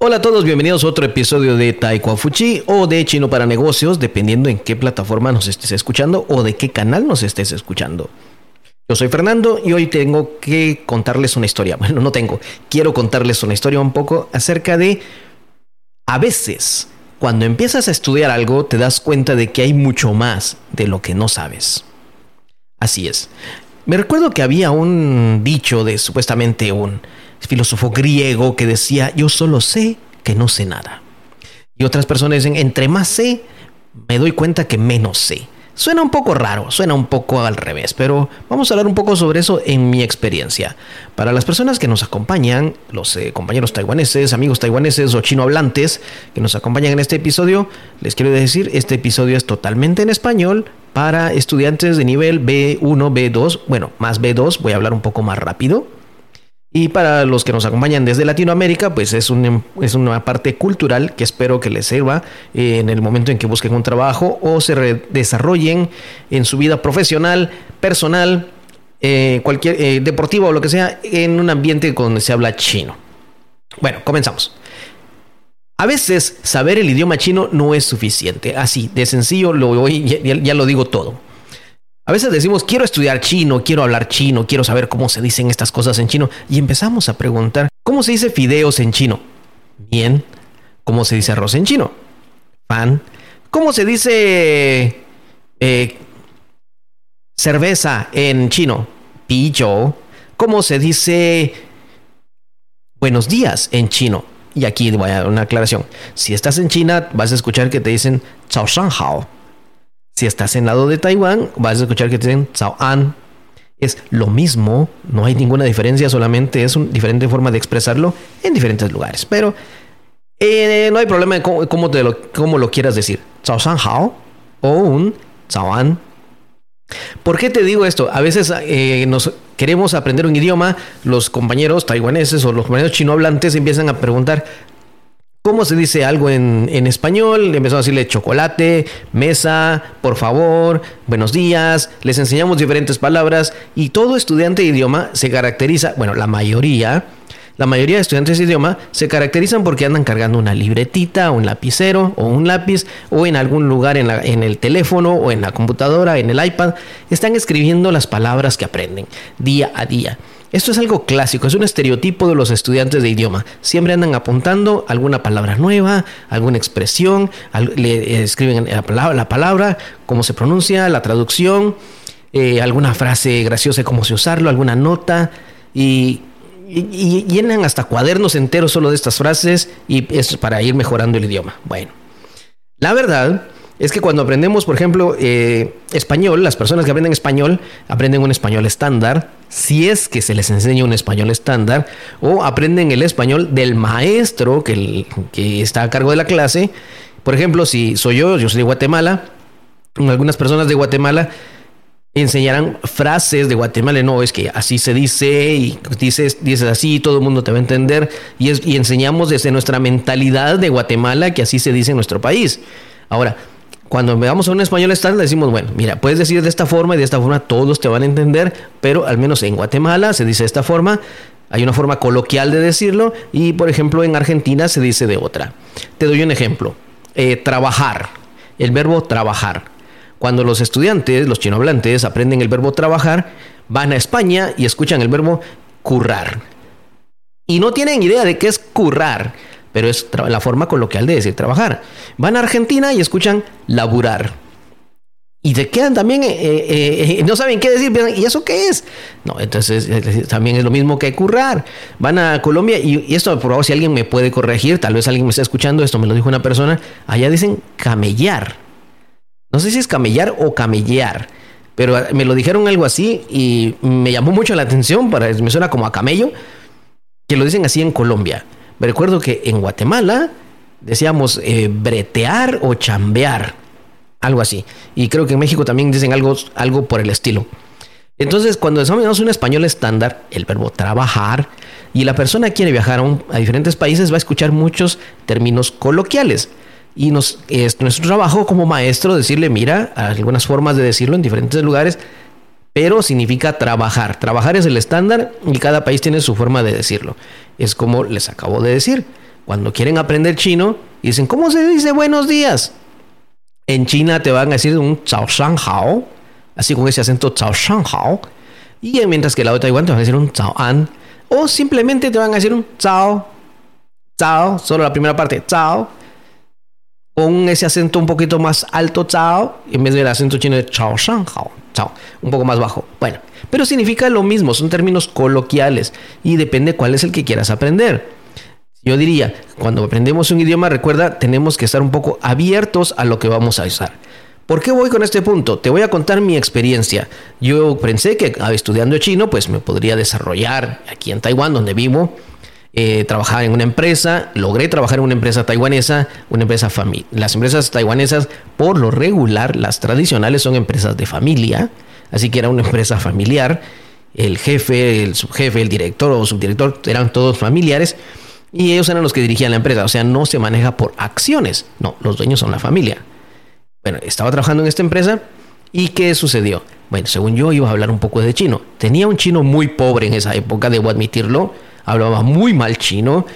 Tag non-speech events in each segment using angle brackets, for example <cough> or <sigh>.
Hola a todos, bienvenidos a otro episodio de Taekwondo Fuchi o de Chino para Negocios, dependiendo en qué plataforma nos estés escuchando o de qué canal nos estés escuchando. Yo soy Fernando y hoy tengo que contarles una historia. <laughs> Bueno, no tengo, quiero contarles una historia un poco acerca de a veces cuando empiezas a estudiar algo te das cuenta de que hay mucho más de lo que no sabes. Así es. Me recuerdo que había un dicho de supuestamente un filósofo griego que decía, yo solo sé que no sé nada. Y otras personas dicen, entre más sé, me doy cuenta que menos sé. Suena un poco raro, suena un poco al revés, pero vamos a hablar un poco sobre eso en mi experiencia. Para las personas que nos acompañan, los eh, compañeros taiwaneses, amigos taiwaneses o chino hablantes que nos acompañan en este episodio, les quiero decir, este episodio es totalmente en español para estudiantes de nivel B1, B2, bueno, más B2, voy a hablar un poco más rápido y para los que nos acompañan desde Latinoamérica, pues es, es una parte cultural que espero que les sirva eh, en el momento en que busquen un trabajo o se desarrollen en su vida profesional, personal, eh, cualquier eh, deportivo o lo que sea, en un ambiente donde se habla chino. Bueno, comenzamos. A veces saber el idioma chino no es suficiente. Así, de sencillo, lo, ya lo digo todo. A veces decimos, quiero estudiar chino, quiero hablar chino, quiero saber cómo se dicen estas cosas en chino. Y empezamos a preguntar, ¿cómo se dice fideos en chino? Bien. ¿Cómo se dice arroz en chino? Pan. ¿Cómo se dice eh, cerveza en chino? Pijo. ¿Cómo se dice buenos días en chino? Y aquí voy a dar una aclaración. Si estás en China, vas a escuchar que te dicen chao shan hao si estás en lado de Taiwán, vas a escuchar que te dicen Sao An. Es lo mismo, no hay ninguna diferencia, solamente es una diferente forma de expresarlo en diferentes lugares. Pero eh, no hay problema en cómo, te lo, cómo lo quieras decir. Sao San Hao o un Sao An. ¿Por qué te digo esto? A veces eh, nos queremos aprender un idioma, los compañeros taiwaneses o los compañeros chino hablantes empiezan a preguntar, ¿Cómo se dice algo en, español? Empezamos a decirle chocolate, mesa, por favor, buenos días. Les enseñamos diferentes palabras y todo estudiante de idioma se caracteriza, bueno, la mayoría, la mayoría de estudiantes de idioma se caracterizan porque andan cargando una libretita, un lapicero o un lápiz o en algún lugar en, el teléfono o en la computadora, en el iPad. Están escribiendo las palabras que aprenden día a día. Esto es algo clásico, es un estereotipo de los estudiantes de idioma. Siempre andan apuntando alguna palabra nueva, alguna expresión, le escriben la palabra, cómo se pronuncia, la traducción, eh, alguna frase graciosa, cómo se usarlo, alguna nota y, y, llenan hasta cuadernos enteros solo de estas frases y es para ir mejorando el idioma. Bueno, la verdad es que cuando aprendemos, por ejemplo, eh, español, las personas que aprenden español aprenden un español estándar, si es que se les enseña un español estándar, o aprenden el español del maestro que, que está a cargo de la clase. Por ejemplo, si soy yo, yo soy de Guatemala, algunas personas de Guatemala enseñarán frases de Guatemala, no, es que así se dice y dices, dices así, todo el mundo te va a entender y, y enseñamos desde nuestra mentalidad de Guatemala que así se dice en nuestro país. Ahora, cuando veamos a un español estándar, decimos, bueno, mira, puedes decir de esta forma y de esta forma todos te van a entender, pero al menos en Guatemala se dice de esta forma, hay una forma coloquial de decirlo y, por ejemplo, en Argentina se dice de otra. Te doy un ejemplo. Eh, trabajar. El verbo trabajar. Cuando los estudiantes, los chinohablantes, aprenden el verbo trabajar, van a España y escuchan el verbo currar. Y no tienen idea de qué es currar pero es la forma coloquial de decir trabajar. Van a Argentina y escuchan laburar. Y te quedan también, eh, eh, eh, no saben qué decir, ¿y eso qué es? No, entonces también es lo mismo que currar. Van a Colombia y, esto, por favor, si alguien me puede corregir, tal vez alguien me está escuchando, esto me lo dijo una persona, allá dicen camellar. No sé si es camellar o camellar, pero me lo dijeron algo así y me llamó mucho la atención, para, me suena como a camello, que lo dicen así en Colombia. Me recuerdo que en Guatemala decíamos eh, bretear o chambear, algo así. Y creo que en México también dicen algo, algo por el estilo. Entonces, cuando desarrollamos un español estándar, el verbo trabajar, y la persona quiere viajar a, diferentes países, va a escuchar muchos términos coloquiales. Y es nuestro trabajo como maestro decirle, mira, algunas formas de decirlo en diferentes lugares, pero significa trabajar. Trabajar es el estándar y cada país tiene su forma de decirlo. Es como les acabo de decir. Cuando quieren aprender chino, dicen, ¿cómo se dice buenos días? En China te van a decir un chao shang hao, así con ese acento chao shang hao. Y mientras que el lado de Taiwán te van a decir un chao an. O simplemente te van a decir un chao, chao, solo la primera parte, chao. Con ese acento un poquito más alto, chao, en vez del acento chino de chao shang hao un poco más bajo. Bueno, pero significa lo mismo, son términos coloquiales y depende cuál es el que quieras aprender. Yo diría, cuando aprendemos un idioma, recuerda, tenemos que estar un poco abiertos a lo que vamos a usar. ¿Por qué voy con este punto? Te voy a contar mi experiencia. Yo pensé que ah, estudiando chino, pues me podría desarrollar aquí en Taiwán, donde vivo, eh, trabajar en una empresa, logré trabajar en una empresa taiwanesa, una empresa familiar. Las empresas taiwanesas, por lo regular, las tradicionales son empresas de familia, así que era una empresa familiar. El jefe, el subjefe, el director o subdirector eran todos familiares y ellos eran los que dirigían la empresa. O sea, no se maneja por acciones, no, los dueños son la familia. Bueno, estaba trabajando en esta empresa y ¿qué sucedió? Bueno, según yo iba a hablar un poco de chino. Tenía un chino muy pobre en esa época, debo admitirlo hablaba muy mal chino,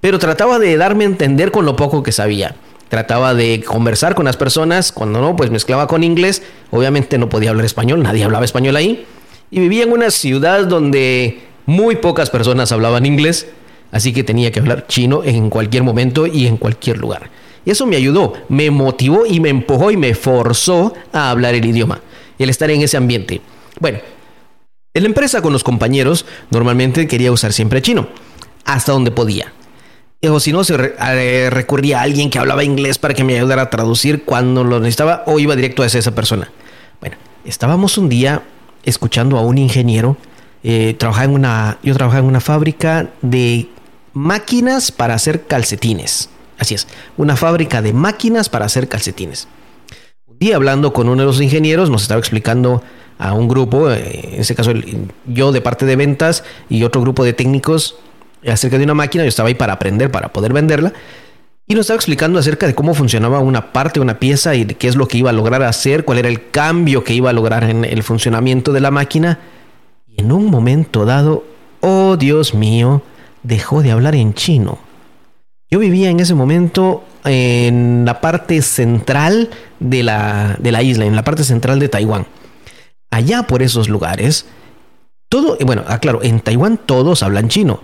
pero trataba de darme a entender con lo poco que sabía. Trataba de conversar con las personas, cuando no, pues mezclaba con inglés. Obviamente no podía hablar español, nadie hablaba español ahí. Y vivía en una ciudad donde muy pocas personas hablaban inglés, así que tenía que hablar chino en cualquier momento y en cualquier lugar. Y eso me ayudó, me motivó y me empujó y me forzó a hablar el idioma, el estar en ese ambiente. Bueno, en la empresa con los compañeros normalmente quería usar siempre chino, hasta donde podía. O si no, se eh, recurría a alguien que hablaba inglés para que me ayudara a traducir cuando lo necesitaba o iba directo a esa persona. Bueno, estábamos un día escuchando a un ingeniero. Eh, en una, yo trabajaba en una fábrica de máquinas para hacer calcetines. Así es, una fábrica de máquinas para hacer calcetines. Un día hablando con uno de los ingenieros nos estaba explicando a un grupo, eh, en ese caso yo de parte de ventas y otro grupo de técnicos acerca de una máquina, yo estaba ahí para aprender, para poder venderla, y nos estaba explicando acerca de cómo funcionaba una parte, una pieza y de qué es lo que iba a lograr hacer, cuál era el cambio que iba a lograr en el funcionamiento de la máquina. Y en un momento dado, oh Dios mío, dejó de hablar en chino. Yo vivía en ese momento en la parte central de la, de la isla, en la parte central de Taiwán allá por esos lugares, todo, bueno, aclaro, en Taiwán todos hablan chino,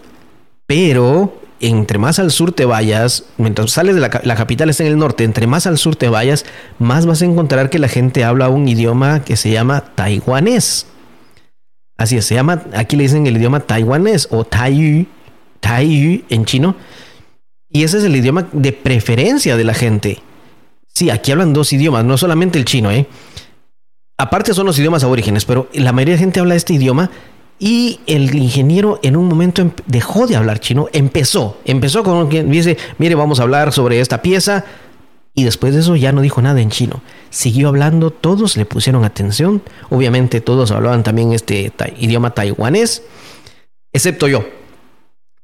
pero entre más al sur te vayas, mientras sales de la, capital está en el norte, entre más al sur te vayas, más vas a encontrar que la gente habla un idioma que se llama taiwanés. Así es, se llama, aquí le dicen el idioma taiwanés o taiyu, taiyu en chino. Y ese es el idioma de preferencia de la gente. Sí, aquí hablan dos idiomas, no solamente el chino, ¿eh? Aparte son los idiomas aborígenes, pero la mayoría de gente habla este idioma y el ingeniero en un momento em, dejó de hablar chino, empezó, empezó con quien dice, mire, vamos a hablar sobre esta pieza y después de eso ya no dijo nada en chino. Siguió hablando, todos le pusieron atención, obviamente todos hablaban también este idioma taiwanés, excepto yo.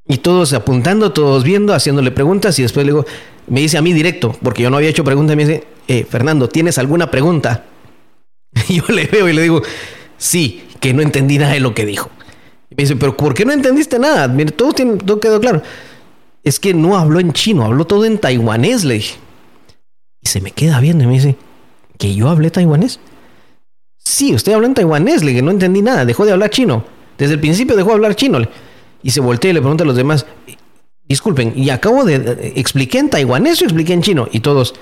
Y todos apuntando, todos viendo, haciéndole preguntas y después luego me dice a mí directo, porque yo no había hecho preguntas, me dice, eh, Fernando, ¿tienes alguna pregunta? <laughs> Yo le veo y le digo, sí, que no entendí nada de lo que dijo. Y me dice, pero ¿por qué no entendiste nada? Mire, todo, todo quedó claro. Es que no habló en chino, habló todo en taiwanés, le dije. Y se me queda viendo y me dice, ¿que yo hablé taiwanés? Sí, usted habló en taiwanés, le dije, no entendí nada, dejó de hablar chino. Desde el principio dejó de hablar chino. Y se voltea y le pregunta a los demás, disculpen, y acabo de... ¿Expliqué en taiwanés o expliqué en chino? Y todos,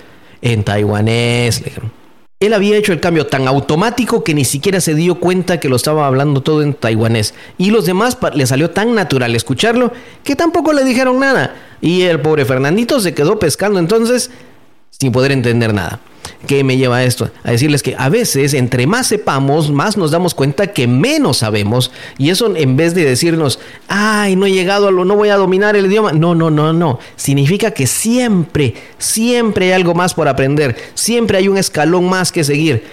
en taiwanés, le dijeron. Él había hecho el cambio tan automático que ni siquiera se dio cuenta que lo estaba hablando todo en taiwanés. Y los demás le salió tan natural escucharlo que tampoco le dijeron nada. Y el pobre Fernandito se quedó pescando entonces sin poder entender nada. ¿Qué me lleva a esto? A decirles que a veces, entre más sepamos, más nos damos cuenta que menos sabemos. Y eso en vez de decirnos, ay, no he llegado a lo, no voy a dominar el idioma. No, no, no, no. Significa que siempre, siempre hay algo más por aprender. Siempre hay un escalón más que seguir.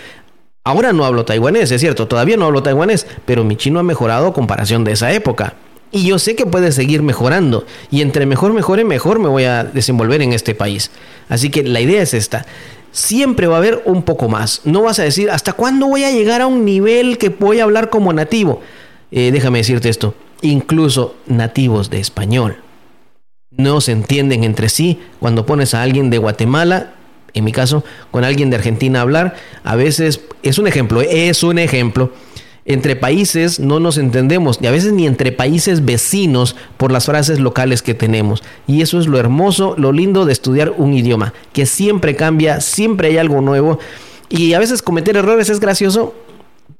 Ahora no hablo taiwanés, es cierto, todavía no hablo taiwanés, pero mi chino ha mejorado a comparación de esa época. Y yo sé que puede seguir mejorando. Y entre mejor mejore, mejor me voy a desenvolver en este país. Así que la idea es esta siempre va a haber un poco más. No vas a decir, ¿hasta cuándo voy a llegar a un nivel que voy a hablar como nativo? Eh, déjame decirte esto, incluso nativos de español no se entienden entre sí. Cuando pones a alguien de Guatemala, en mi caso, con alguien de Argentina hablar, a veces es un ejemplo, es un ejemplo. Entre países no nos entendemos y a veces ni entre países vecinos por las frases locales que tenemos. Y eso es lo hermoso, lo lindo de estudiar un idioma, que siempre cambia, siempre hay algo nuevo. Y a veces cometer errores es gracioso,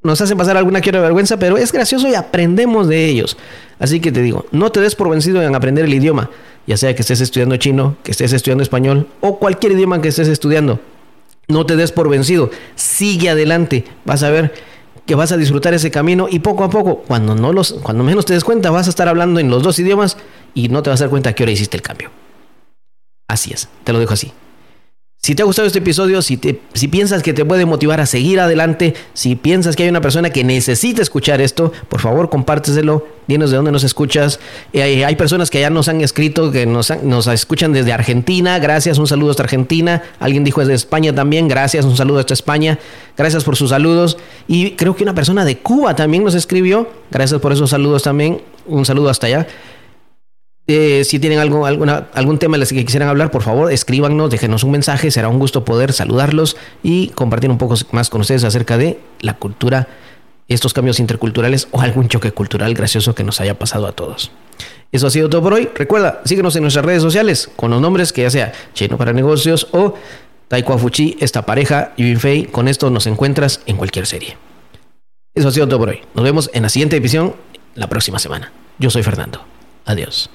nos hacen pasar alguna que vergüenza, pero es gracioso y aprendemos de ellos. Así que te digo, no te des por vencido en aprender el idioma ya sea que estés estudiando chino, que estés estudiando español o cualquier idioma que estés estudiando. No te des por vencido, sigue adelante, vas a ver que vas a disfrutar ese camino y poco a poco, cuando, no los, cuando menos te des cuenta, vas a estar hablando en los dos idiomas y no te vas a dar cuenta a qué hora hiciste el cambio. Así es, te lo dejo así. Si te ha gustado este episodio, si, si piensas que te puede motivar a seguir adelante, si piensas que hay una persona que necesita escuchar esto, por favor compárteselo, dinos de dónde nos escuchas. Eh, hay personas que ya nos han escrito, que nos, nos escuchan desde Argentina, gracias, un saludo hasta Argentina. Alguien dijo desde España también, gracias, un saludo hasta España, gracias por sus saludos. Y creo que una persona de Cuba también nos escribió, gracias por esos saludos también, un saludo hasta allá. Eh, si tienen algo, algún tema que quisieran hablar, por favor, escríbanos, déjenos un mensaje. Será un gusto poder saludarlos y compartir un poco más con ustedes acerca de la cultura, estos cambios interculturales o algún choque cultural gracioso que nos haya pasado a todos. Eso ha sido todo por hoy. Recuerda, síguenos en nuestras redes sociales con los nombres que ya sea Chino para Negocios o Taiko Fuchi, esta pareja, Fei. Con esto nos encuentras en cualquier serie. Eso ha sido todo por hoy. Nos vemos en la siguiente edición la próxima semana. Yo soy Fernando. Adiós.